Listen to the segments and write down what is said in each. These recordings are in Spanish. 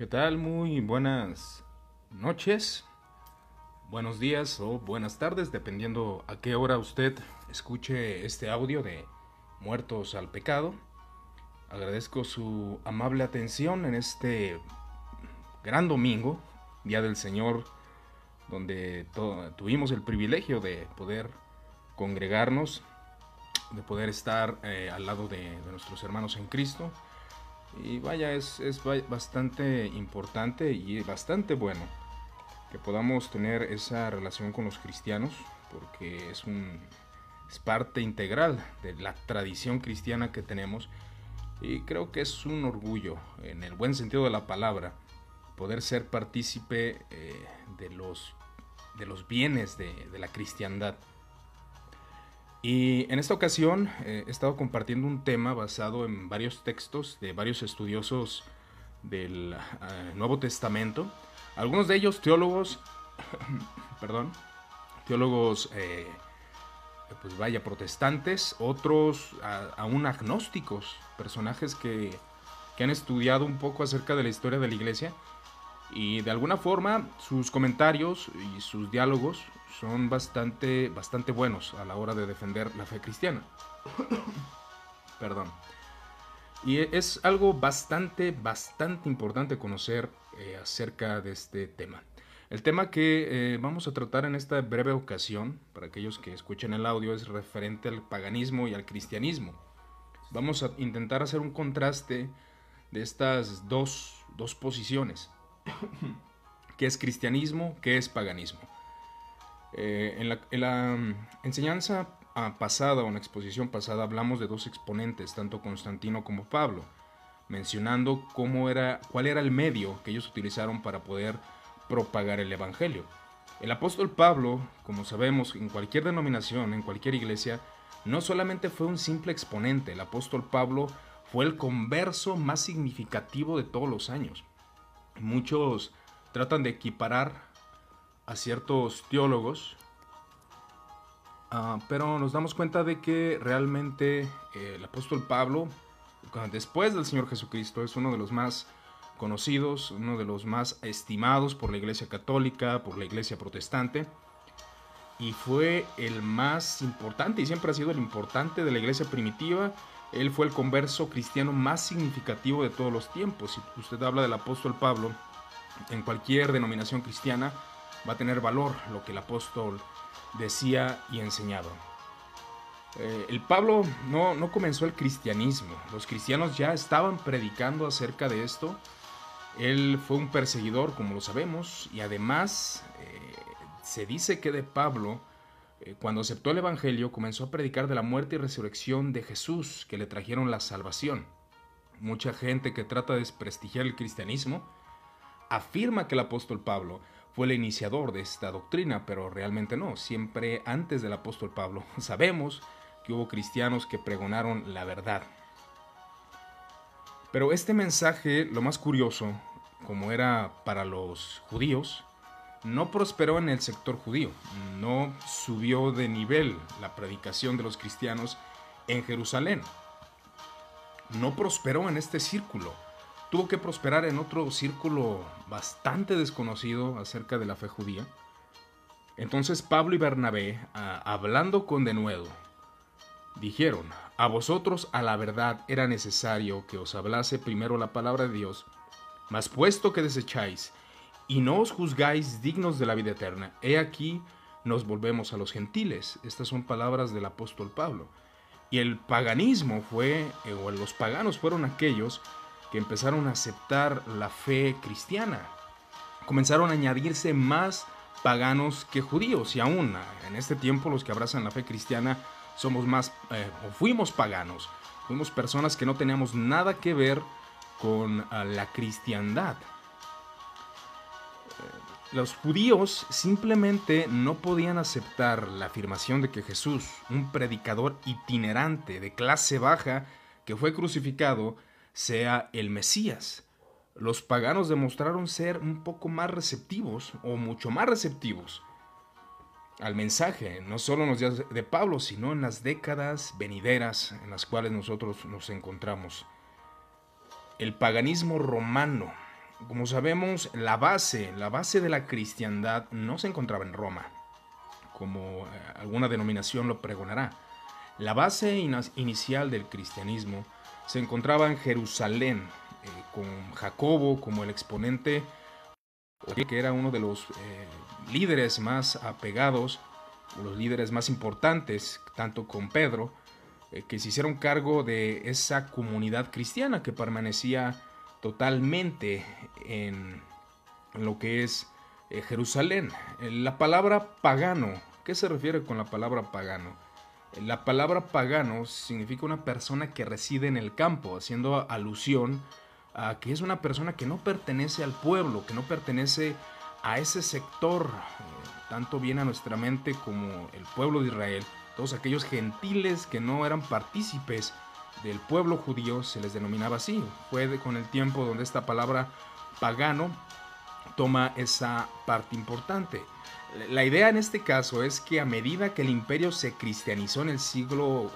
¿Qué tal? Muy buenas noches, buenos días o buenas tardes, dependiendo a qué hora usted escuche este audio de Muertos al Pecado. Agradezco su amable atención en este gran domingo, Día del Señor, donde tuvimos el privilegio de poder congregarnos, de poder estar eh, al lado de nuestros hermanos en Cristo y vaya, es, bastante importante y bastante bueno que podamos tener esa relación con los cristianos, porque es, un, es parte integral de la tradición cristiana que tenemos. Y creo que es un orgullo, en el buen sentido de la palabra, poder ser partícipe eh, de, los, de los bienes de, de la cristiandad. Y en esta ocasión eh, he estado compartiendo un tema basado en varios textos de varios estudiosos del eh, Nuevo Testamento. Algunos de ellos teólogos, perdón, teólogos, eh, pues vaya, protestantes, otros aún agnósticos, personajes que, que han estudiado un poco acerca de la historia de la iglesia y de alguna forma sus comentarios y sus diálogos son bastante, bastante buenos a la hora de defender la fe cristiana. Perdón. Y es algo bastante, bastante importante conocer eh, acerca de este tema. El tema que eh, vamos a tratar en esta breve ocasión, para aquellos que escuchen el audio, es referente al paganismo y al cristianismo. Vamos a intentar hacer un contraste de estas dos, dos posiciones. ¿Qué es cristianismo? ¿Qué es paganismo? Eh, en, la, mm, enseñanza ah, pasada o en la exposición pasada hablamos de dos exponentes, tanto Constantino como Pablo, mencionando cómo era, cuál era el medio que ellos utilizaron para poder propagar el Evangelio. El apóstol Pablo, como sabemos, en cualquier denominación, en cualquier iglesia, no solamente fue un simple exponente, el apóstol Pablo fue el converso más significativo de todos los años. Muchos tratan de equiparar a ciertos teólogos, ah, pero nos damos cuenta de que realmente eh, el apóstol Pablo, después del Señor Jesucristo, es uno de los más conocidos, uno de los más estimados por la Iglesia Católica, por la Iglesia Protestante, y fue el más importante y siempre ha sido el importante de la Iglesia primitiva. Él fue el converso cristiano más significativo de todos los tiempos. Si usted habla del apóstol Pablo en cualquier denominación cristiana, va a tener valor lo que el apóstol decía y enseñaba. Eh, el Pablo no, no comenzó el cristianismo, los cristianos ya estaban predicando acerca de esto. Él fue un perseguidor, como lo sabemos, y además eh, se dice que de Pablo, cuando aceptó el Evangelio, comenzó a predicar de la muerte y resurrección de Jesús, que le trajeron la salvación. Mucha gente que trata de desprestigiar el cristianismo afirma que el apóstol Pablo fue el iniciador de esta doctrina, pero realmente no. Siempre antes del apóstol Pablo sabemos que hubo cristianos que pregonaron la verdad. Pero este mensaje, lo más curioso, como era para los judíos, no prosperó en el sector judío, no subió de nivel la predicación de los cristianos en Jerusalén, no prosperó en este círculo tuvo que prosperar en otro círculo bastante desconocido acerca de la fe judía. Entonces Pablo y Bernabé, hablando con denuedo, dijeron, a vosotros a la verdad era necesario que os hablase primero la palabra de Dios, mas puesto que desecháis y no os juzgáis dignos de la vida eterna, he aquí nos volvemos a los gentiles. Estas son palabras del apóstol Pablo. Y el paganismo fue, eh, o los paganos fueron aquellos que empezaron a aceptar la fe cristiana. Comenzaron a añadirse más paganos que judíos y aún en este tiempo los que abrazan la fe cristiana somos más eh, o fuimos paganos, fuimos personas que no teníamos nada que ver con la cristiandad. Los judíos simplemente no podían aceptar la afirmación de que Jesús, un predicador itinerante de clase baja que fue crucificado, sea el Mesías. Los paganos demostraron ser un poco más receptivos o mucho más receptivos al mensaje, no solo en los días de Pablo, sino en las décadas venideras en las cuales nosotros nos encontramos. El paganismo romano como sabemos, la base, la base de la cristiandad no se encontraba en Roma, como eh, alguna denominación lo pregonará. La base inicial del cristianismo se encontraba en Jerusalén, eh, con Jacobo como el exponente, que era uno de los eh, líderes más apegados, los líderes más importantes, tanto con Pedro, que se hicieron cargo de esa comunidad cristiana que permanecía totalmente en, lo que es eh, Jerusalén. La palabra pagano, ¿qué se refiere con la palabra pagano? La palabra pagano significa una persona que reside en el campo, haciendo alusión a que es una persona que no pertenece al pueblo, que no pertenece a ese sector, eh, tanto bien a nuestra mente como el pueblo de Israel, todos aquellos gentiles que no eran partícipes del pueblo judío se les denominaba así. Fue con el tiempo donde esta palabra pagano toma esa parte importante. La idea en este caso es que a medida que el imperio se cristianizó en el siglo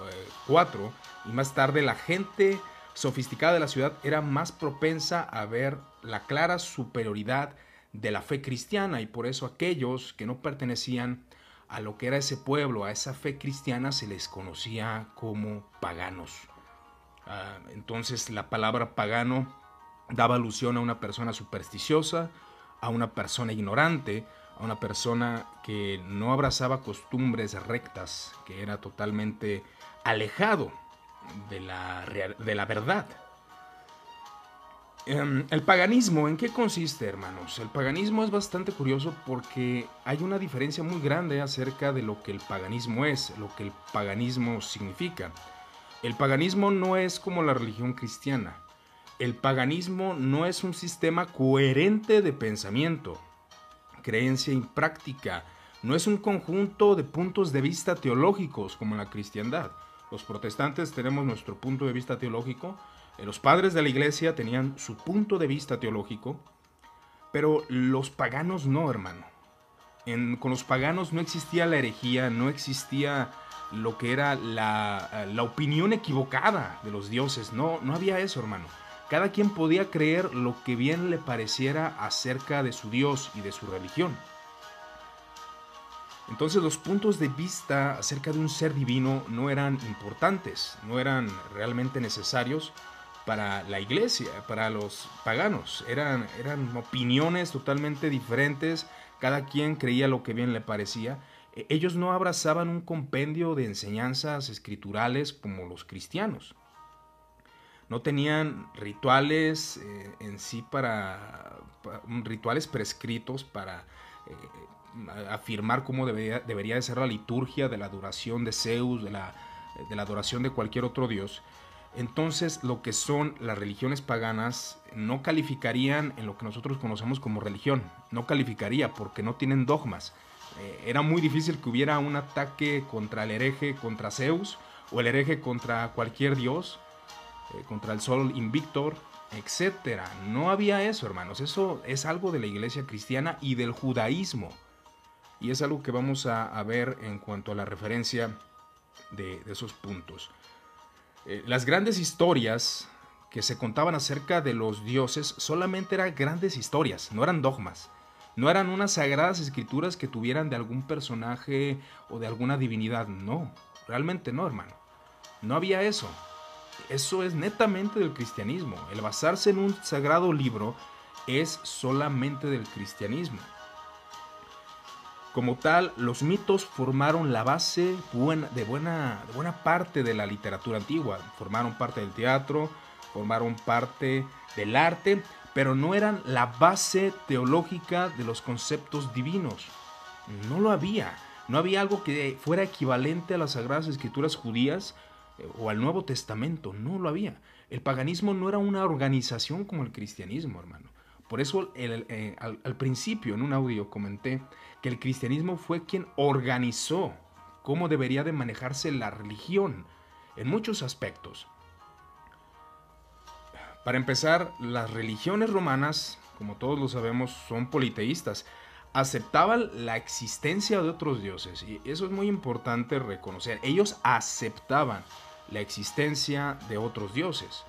IV eh, y más tarde la gente sofisticada de la ciudad era más propensa a ver la clara superioridad de la fe cristiana y por eso aquellos que no pertenecían a lo que era ese pueblo, a esa fe cristiana, se les conocía como paganos. Ah, entonces la palabra pagano daba alusión a una persona supersticiosa, a una persona ignorante, a una persona que no abrazaba costumbres rectas, que era totalmente alejado de la, de la verdad. Em, el paganismo, ¿en qué consiste, hermanos? El paganismo es bastante curioso porque hay una diferencia muy grande acerca de lo que el paganismo es, lo que el paganismo significa. El paganismo no es como la religión cristiana. El paganismo no es un sistema coherente de pensamiento, creencia y práctica. No es un conjunto de puntos de vista teológicos como la cristiandad. Los protestantes tenemos nuestro punto de vista teológico, eh, los padres de la iglesia tenían su punto de vista teológico, pero los paganos no, hermano. con los paganos no existía la herejía, no existía lo que era la, la, opinión equivocada de los dioses. No, no había eso, hermano. Cada quien podía creer lo que bien le pareciera acerca de su Dios y de su religión. Entonces los puntos de vista acerca de un ser divino no eran importantes, no eran realmente necesarios para la iglesia, para los paganos. Eran, eran opiniones totalmente diferentes, cada quien creía lo que bien le parecía ellos no abrazaban un compendio de enseñanzas escriturales como los cristianos. No tenían rituales eh, en sí para, rituales prescritos para eh, afirmar cómo debería, debería, de ser la liturgia de la adoración de Zeus, de la, de la adoración de cualquier otro dios. Entonces, lo que son las religiones paganas no calificarían en lo que nosotros conocemos como religión. No calificaría porque no tienen dogmas eh, era muy difícil que hubiera un ataque contra el hereje, contra Zeus, o el hereje contra cualquier dios, eh, contra el sol invictor, etc. No había eso, hermanos. Eso es algo de la iglesia cristiana y del judaísmo. Y es algo que vamos a, ver en cuanto a la referencia de, esos puntos. Eh, las grandes historias que se contaban acerca de los dioses solamente eran grandes historias, no eran dogmas. No eran unas sagradas escrituras que tuvieran de algún personaje o de alguna divinidad. No, realmente no, hermano. No había eso. Eso es netamente del cristianismo. El basarse en un sagrado libro es solamente del cristianismo. Como tal, los mitos formaron la base de, buena, de buena parte de la literatura antigua. Formaron parte del teatro, formaron parte del arte, pero no eran la base teológica de los conceptos divinos. No lo había. No había algo que fuera equivalente a las Sagradas Escrituras judías eh, o al Nuevo Testamento. No lo había. El paganismo no era una organización como el cristianismo, hermano. Por eso eh, al, al principio en un audio comenté que el cristianismo fue quien organizó cómo debería de manejarse la religión en muchos aspectos. Para empezar, las religiones romanas, como todos lo sabemos, son politeístas. Aceptaban la existencia de otros dioses y eso es muy importante reconocer. Ellos aceptaban la existencia de otros dioses.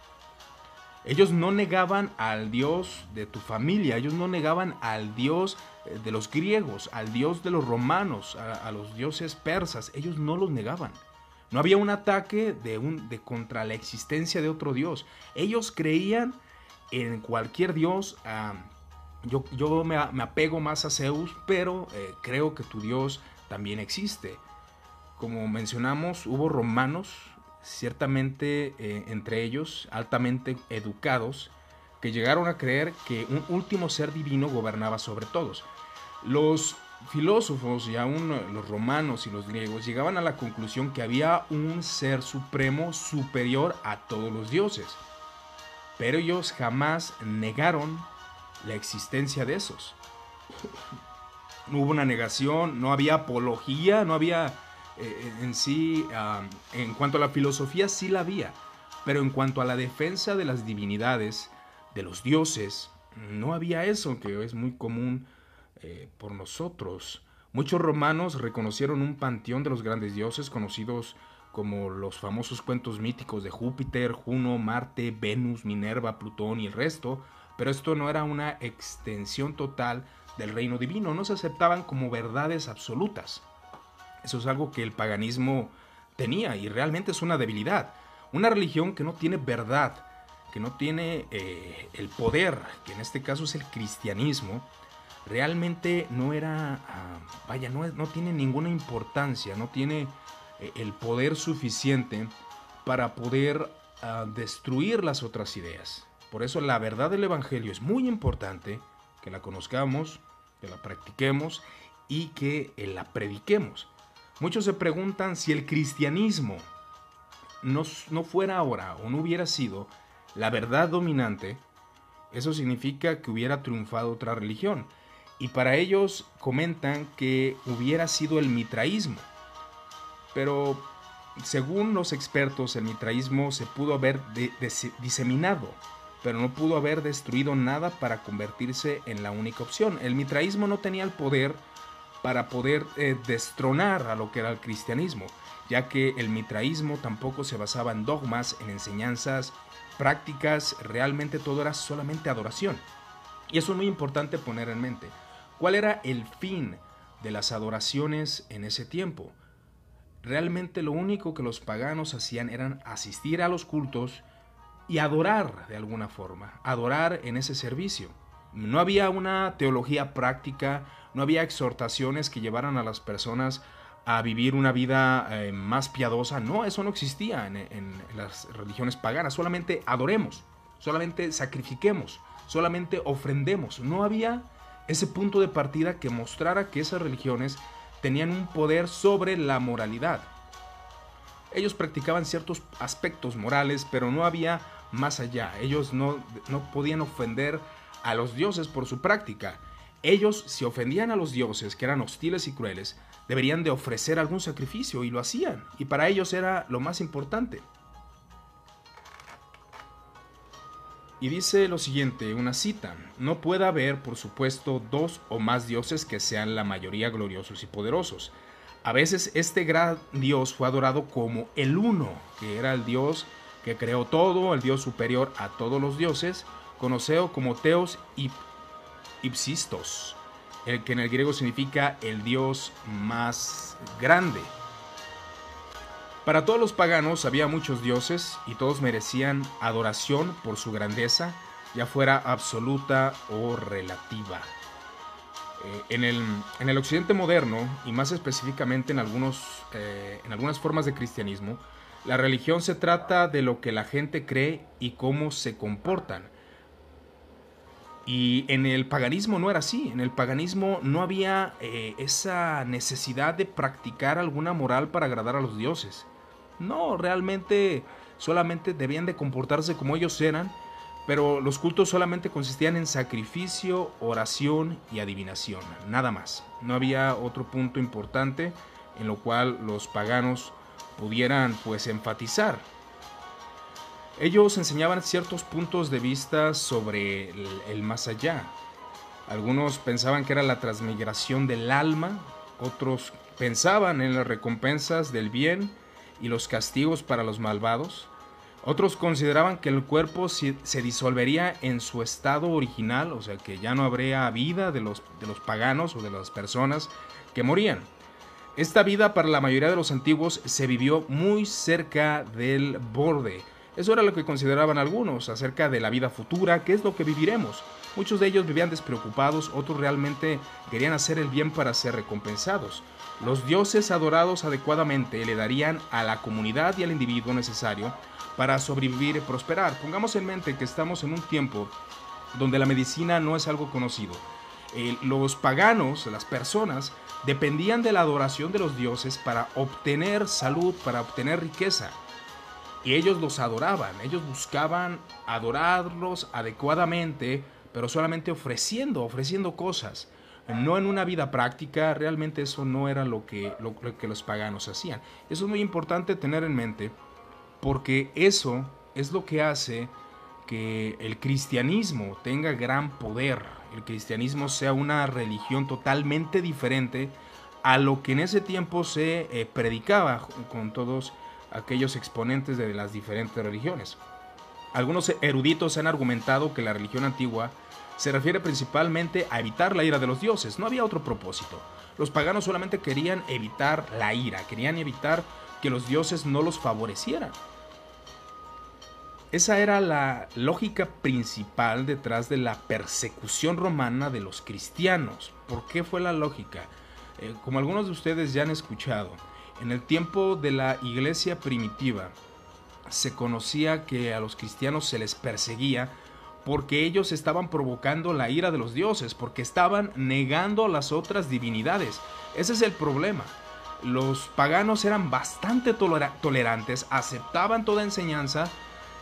Ellos no negaban al Dios de tu familia, ellos no negaban al Dios eh, de los griegos, al Dios de los romanos, a, los dioses persas, ellos no los negaban. No había un ataque de, un, de contra la existencia de otro Dios. Ellos creían en cualquier Dios. Yo, yo me, apego más a Zeus, pero eh, creo que tu Dios también existe. Como mencionamos, hubo romanos, ciertamente eh, entre ellos altamente educados, que llegaron a creer que un último ser divino gobernaba sobre todos. Los filósofos y aún los romanos y los griegos llegaban a la conclusión que había un ser supremo superior a todos los dioses. Pero ellos jamás negaron la existencia de esos. No hubo una negación, no había apología, no había eh, en sí, en cuanto a la filosofía sí la había, pero en cuanto a la defensa de las divinidades, de los dioses, no había eso que es muy común eh, por nosotros. Muchos romanos reconocieron un panteón de los grandes dioses conocidos como los famosos cuentos míticos de Júpiter, Juno, Marte, Venus, Minerva, Plutón y el resto, pero esto no era una extensión total del reino divino, no se aceptaban como verdades absolutas. Eso es algo que el paganismo tenía y realmente es una debilidad. Una religión que no tiene verdad, que no tiene eh, el poder, que en este caso es el cristianismo, realmente no era, ah, vaya, no, no, tiene ninguna importancia, no tiene eh, el poder suficiente para poder ah, destruir las otras ideas. Por eso la verdad del Evangelio es muy importante que la conozcamos, que la practiquemos y que eh, la prediquemos. Muchos se preguntan si el cristianismo no, no fuera ahora o no hubiera sido la verdad dominante, eso significa que hubiera triunfado otra religión. Y para ellos comentan que hubiera sido el mitraísmo. Pero según los expertos, el mitraísmo se pudo haber diseminado, pero no pudo haber destruido nada para convertirse en la única opción. El mitraísmo no tenía el poder para poder eh, destronar a lo que era el cristianismo, ya que el mitraísmo tampoco se basaba en dogmas, en enseñanzas, prácticas, realmente todo era solamente adoración. Y eso es muy importante poner en mente. ¿Cuál era el fin de las adoraciones en ese tiempo? Realmente lo único que los paganos hacían eran asistir a los cultos y adorar de alguna forma, adorar en ese servicio. No había una teología práctica, no había exhortaciones que llevaran a las personas a vivir una vida eh, más piadosa. No, eso no existía en, en, las religiones paganas. Solamente adoremos, solamente sacrifiquemos, solamente ofrendemos. No había ese punto de partida que mostrara que esas religiones tenían un poder sobre la moralidad. Ellos practicaban ciertos aspectos morales, pero no había más allá. Ellos no, no podían ofender a los dioses por su práctica. Ellos, si ofendían a los dioses, que eran hostiles y crueles, deberían de ofrecer algún sacrificio y lo hacían, y para ellos era lo más importante. Y dice lo siguiente, una cita, no puede haber, por supuesto, dos o más dioses que sean la mayoría gloriosos y poderosos. A veces este gran Dios fue adorado como el uno, que era el Dios que creó todo, el Dios superior a todos los dioses, conocido como Teos y Ipsistos, el que en el griego significa el Dios más grande. Para todos los paganos había muchos dioses y todos merecían adoración por su grandeza, ya fuera absoluta o relativa. Eh, en, el, en, el, occidente moderno, y más específicamente en, algunos, eh, en algunas formas de cristianismo, la religión se trata de lo que la gente cree y cómo se comportan. Y en el paganismo no era así, en el paganismo no había eh, esa necesidad de practicar alguna moral para agradar a los dioses. No, realmente solamente debían de comportarse como ellos eran, pero los cultos solamente consistían en sacrificio, oración y adivinación, nada más. No había otro punto importante en lo cual los paganos pudieran pues enfatizar. Ellos enseñaban ciertos puntos de vista sobre el, el más allá. Algunos pensaban que era la transmigración del alma, otros pensaban en las recompensas del bien y los castigos para los malvados. Otros consideraban que el cuerpo se disolvería en su estado original, o sea que ya no habría vida de los, de los paganos o de las personas que morían. Esta vida para la mayoría de los antiguos se vivió muy cerca del borde. Eso era lo que consideraban algunos acerca de la vida futura, qué es lo que viviremos. Muchos de ellos vivían despreocupados, otros realmente querían hacer el bien para ser recompensados. Los dioses adorados adecuadamente le darían a la comunidad y al individuo necesario para sobrevivir y prosperar. Pongamos en mente que estamos en un tiempo donde la medicina no es algo conocido. los paganos, las personas, dependían de la adoración de los dioses para obtener salud, para obtener riqueza. Y ellos los adoraban, ellos buscaban adorarlos adecuadamente, pero solamente ofreciendo, ofreciendo cosas. No en una vida práctica, realmente eso no era lo que, lo que los paganos hacían. Eso es muy importante tener en mente porque eso es lo que hace que el cristianismo tenga gran poder, el cristianismo sea una religión totalmente diferente a lo que en ese tiempo se eh, predicaba con todos aquellos exponentes de las diferentes religiones. Algunos eruditos han argumentado que la religión antigua se refiere principalmente a evitar la ira de los dioses, no había otro propósito. Los paganos solamente querían evitar la ira, querían evitar que los dioses no los favorecieran. Esa era la lógica principal detrás de la persecución romana de los cristianos. ¿Por qué fue la lógica? Eh, como algunos de ustedes ya han escuchado, en el tiempo de la iglesia primitiva se conocía que a los cristianos se les perseguía porque ellos estaban provocando la ira de los dioses, porque estaban negando las otras divinidades. Ese es el problema los paganos eran bastante tolerantes, aceptaban toda enseñanza,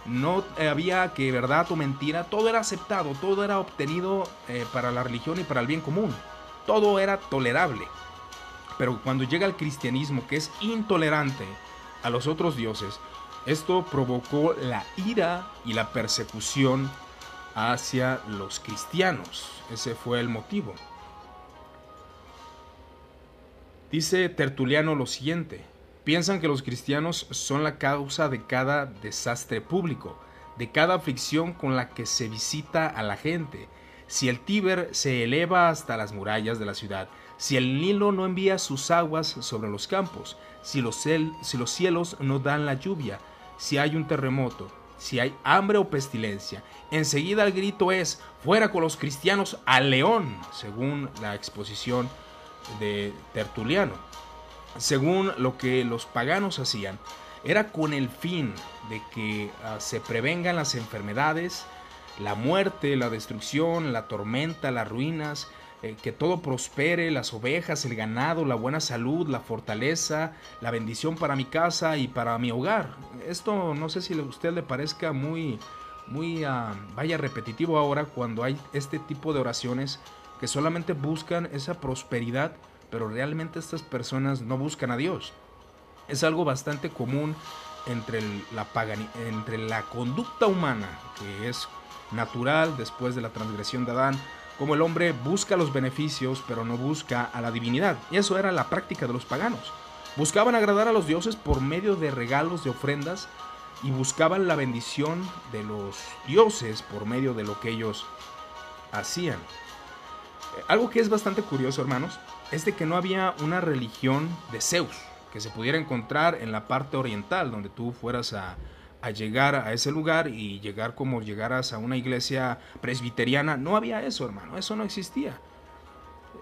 no había que verdad o mentira, todo era aceptado, todo era obtenido eh, para la religión y para el bien común, todo era tolerable. Pero cuando llega el cristianismo, que es intolerante a los otros dioses, esto provocó la ira y la persecución hacia los cristianos. Ese fue el motivo. Dice Tertuliano lo siguiente, piensan que los cristianos son la causa de cada desastre público, de cada aflicción con la que se visita a la gente. Si el Tíber se eleva hasta las murallas de la ciudad, si el Nilo no envía sus aguas sobre los campos, si los, si los cielos no dan la lluvia, si hay un terremoto, si hay hambre o pestilencia, enseguida el grito es, fuera con los cristianos al león, según la exposición de Tertuliano. Según lo que los paganos hacían, era con el fin de que ah, se prevengan las enfermedades, la muerte, la destrucción, la tormenta, las ruinas, eh, que todo prospere, las ovejas, el ganado, la buena salud, la fortaleza, la bendición para mi casa y para mi hogar. Esto no sé si a usted le parezca muy, muy, ah, vaya repetitivo ahora cuando hay este tipo de oraciones que solamente buscan esa prosperidad, pero realmente estas personas no buscan a Dios. Es algo bastante común entre la, entre la conducta humana, que es natural después de la transgresión de Adán, como el hombre busca los beneficios, pero no busca a la divinidad. Y eso era la práctica de los paganos. Buscaban agradar a los dioses por medio de regalos, de ofrendas, y buscaban la bendición de los dioses por medio de lo que ellos hacían. Algo que es bastante curioso, hermanos, es de que no había una religión de Zeus que se pudiera encontrar en la parte oriental, donde tú fueras a, llegar a ese lugar y llegar como llegaras a una iglesia presbiteriana. No había eso, hermano, eso no existía.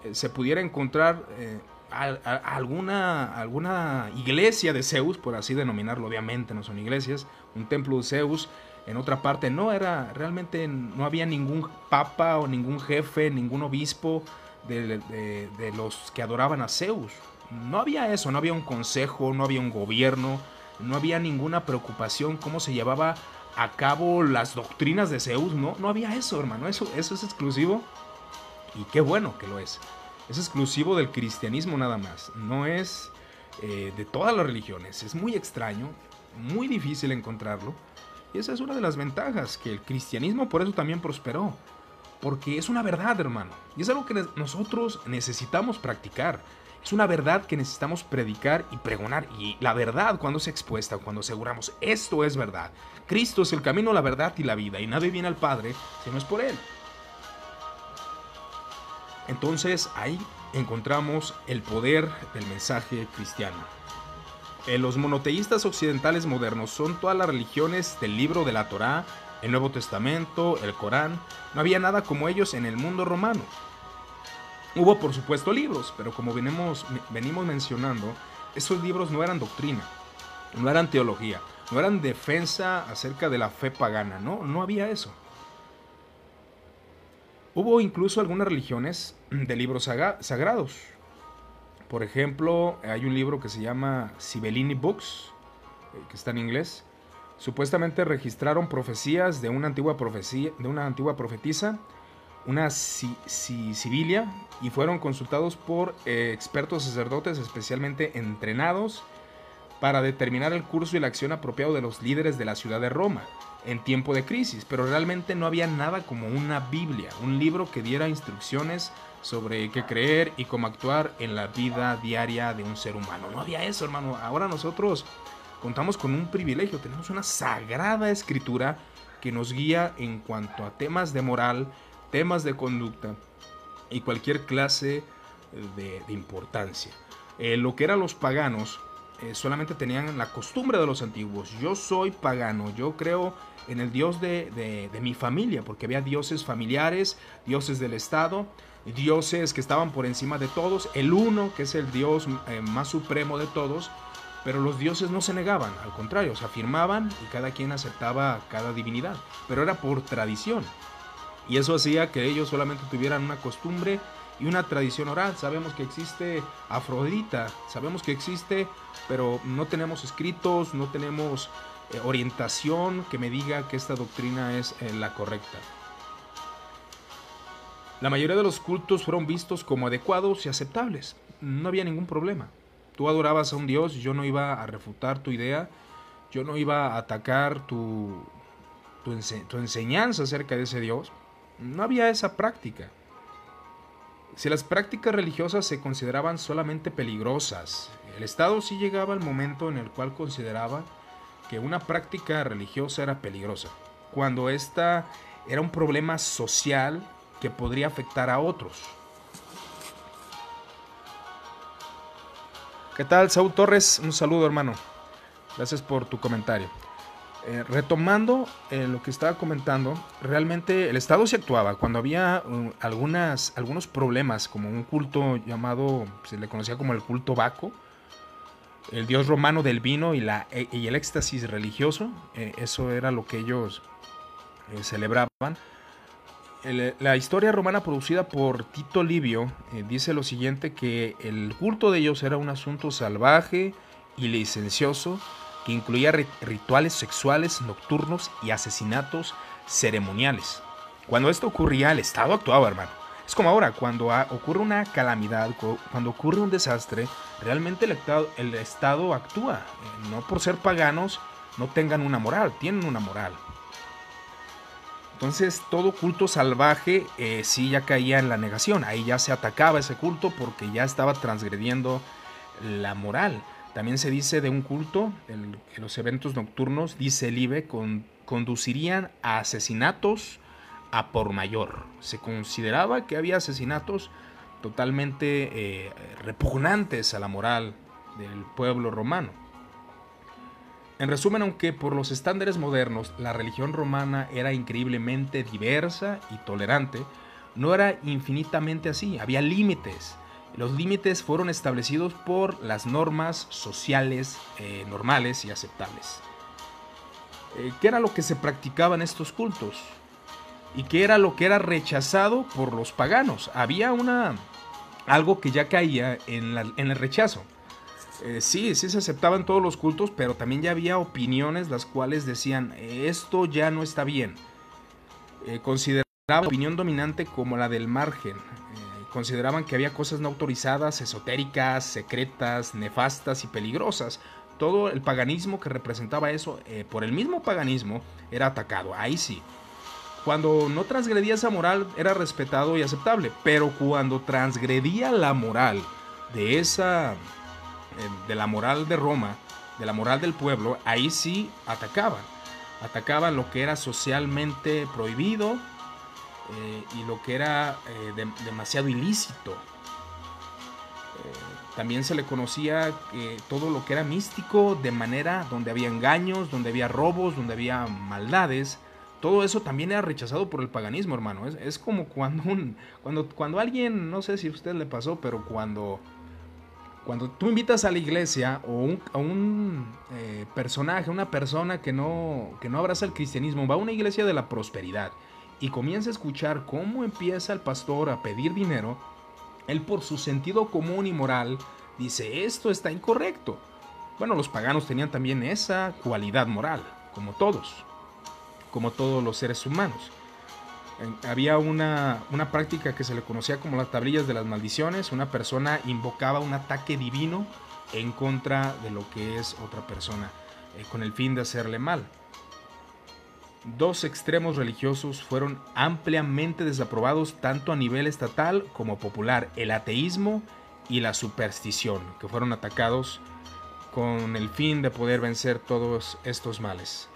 Eh, se pudiera encontrar eh, alguna, alguna iglesia de Zeus, por así denominarlo, obviamente no son iglesias, un templo de Zeus en otra parte no era realmente no había ningún papa o ningún jefe ningún obispo de, los que adoraban a Zeus no había eso no había un consejo no había un gobierno no había ninguna preocupación cómo se llevaba a cabo las doctrinas de Zeus no no había eso hermano eso eso es exclusivo y qué bueno que lo es es exclusivo del cristianismo nada más no es eh, de todas las religiones es muy extraño muy difícil encontrarlo y esa es una de las ventajas, que el cristianismo por eso también prosperó. Porque es una verdad, hermano. Y es algo que nosotros necesitamos practicar. Es una verdad que necesitamos predicar y pregonar. Y la verdad cuando se expuesta, cuando aseguramos esto es verdad. Cristo es el camino, la verdad y la vida. Y nadie viene al Padre si no es por Él. Entonces ahí encontramos el poder del mensaje cristiano. En los monoteístas occidentales modernos son todas las religiones del libro de la Torá, el Nuevo Testamento, el Corán. No había nada como ellos en el mundo romano. Hubo por supuesto libros, pero como venimos, venimos mencionando, esos libros no eran doctrina, no eran teología, no eran defensa acerca de la fe pagana, no, no había eso. Hubo incluso algunas religiones de libros sagrados. Por ejemplo, hay un libro que se llama Sibellini Books, eh, que está en inglés. Supuestamente registraron profecías de una antigua profecía, de una antigua profetisa una Sibilia y fueron consultados por eh, expertos sacerdotes especialmente entrenados para determinar el curso y la acción apropiado de los líderes de la ciudad de Roma en tiempo de crisis, pero realmente no había nada como una Biblia, un libro que diera instrucciones sobre qué creer y cómo actuar en la vida diaria de un ser humano. No había eso, hermano. Ahora nosotros contamos con un privilegio, tenemos una sagrada escritura que nos guía en cuanto a temas de moral, temas de conducta y cualquier clase de, importancia. Eh, lo que eran los paganos eh, solamente tenían la costumbre de los antiguos. Yo soy pagano, yo creo en el Dios de, mi familia, porque había dioses familiares, dioses del Estado, dioses que estaban por encima de todos, el uno que es el Dios eh, más supremo de todos, pero los dioses no se negaban, al contrario, se afirmaban y cada quien aceptaba cada divinidad, pero era por tradición. Y eso hacía que ellos solamente tuvieran una costumbre y una tradición oral. Sabemos que existe Afrodita, sabemos que existe, pero no tenemos escritos, no tenemos eh, orientación que me diga que esta doctrina es eh, la correcta. La mayoría de los cultos fueron vistos como adecuados y aceptables. No había ningún problema. Tú adorabas a un Dios, yo no iba a refutar tu idea, yo no iba a atacar tu, tu enseñanza acerca de ese Dios no había esa práctica. Si las prácticas religiosas se consideraban solamente peligrosas, el Estado sí llegaba al momento en el cual consideraba que una práctica religiosa era peligrosa, cuando esta era un problema social que podría afectar a otros. ¿Qué tal, Saúl Torres? Un saludo, hermano. Gracias por tu comentario. Eh, retomando eh, lo que estaba comentando, realmente el Estado se actuaba cuando había uh, algunos problemas, como un culto llamado, se le conocía como el culto Baco, el dios romano del vino y, la, e, y el éxtasis religioso, eh, eso era lo que ellos celebraban. la historia romana producida por Tito Livio dice lo siguiente, que el culto de ellos era un asunto salvaje y licencioso, que incluía rituales sexuales nocturnos y asesinatos ceremoniales. Cuando esto ocurría, el Estado actuaba, hermano. Es como ahora, cuando ocurre una calamidad, cuando ocurre un desastre, realmente el Estado, el estado actúa. Eh, no por ser paganos, no tengan una moral, tienen una moral. Entonces todo culto salvaje eh, sí ya caía en la negación, ahí ya se atacaba ese culto porque ya estaba transgrediendo la moral. También se dice de un culto, en los eventos nocturnos, dice el IBE, conducirían a asesinatos a por mayor. Se consideraba que había asesinatos totalmente eh, repugnantes a la moral del pueblo romano. En resumen, aunque por los estándares modernos la religión romana era increíblemente diversa y tolerante, no era infinitamente así, había límites los límites fueron establecidos por las normas sociales eh, normales y aceptables. Eh, ¿Qué era lo que se practicaba en estos cultos? ¿Y qué era lo que era rechazado por los paganos? Había una algo que ya caía en, el rechazo. Eh, sí, sí se aceptaban todos los cultos, pero también ya había opiniones las cuales decían, esto ya no está bien. consideraba la opinión dominante como la del margen, Consideraban que había cosas no autorizadas, esotéricas, secretas, nefastas y peligrosas. Todo el paganismo que representaba eso, eh, por el mismo paganismo, era atacado. Ahí sí. Cuando no transgredía esa moral era respetado y aceptable, pero cuando transgredía la moral de esa, eh, de la moral de Roma, de la moral del pueblo, ahí sí atacaban. Atacaban lo que era socialmente prohibido eh, y lo que era eh, demasiado ilícito. también se le conocía todo lo que era místico de manera donde había engaños, donde había robos, donde había maldades todo eso también era rechazado por el paganismo, hermano. Es, como cuando un. Cuando, cuando alguien, no sé si a usted le pasó, pero cuando. Cuando tú invitas a la iglesia o a un eh, personaje, una persona que no, que no abraza el cristianismo, va a una iglesia de la prosperidad y comienza a escuchar cómo empieza el pastor a pedir dinero, él por su sentido común y moral dice, esto está incorrecto. Bueno, los paganos tenían también esa cualidad moral, como todos como todos los seres humanos. Había una, práctica que se le conocía como las tablillas de las maldiciones. Una persona invocaba un ataque divino en contra de lo que es otra persona, eh, con el fin de hacerle mal. Dos extremos religiosos fueron ampliamente desaprobados tanto a nivel estatal como popular, el ateísmo y la superstición, que fueron atacados con el fin de poder vencer todos estos males.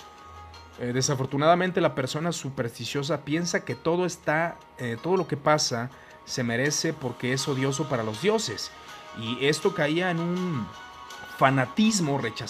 Eh, desafortunadamente la persona supersticiosa piensa que todo está, eh, todo lo que pasa se merece porque es odioso para los dioses. Y esto caía en un fanatismo rechazado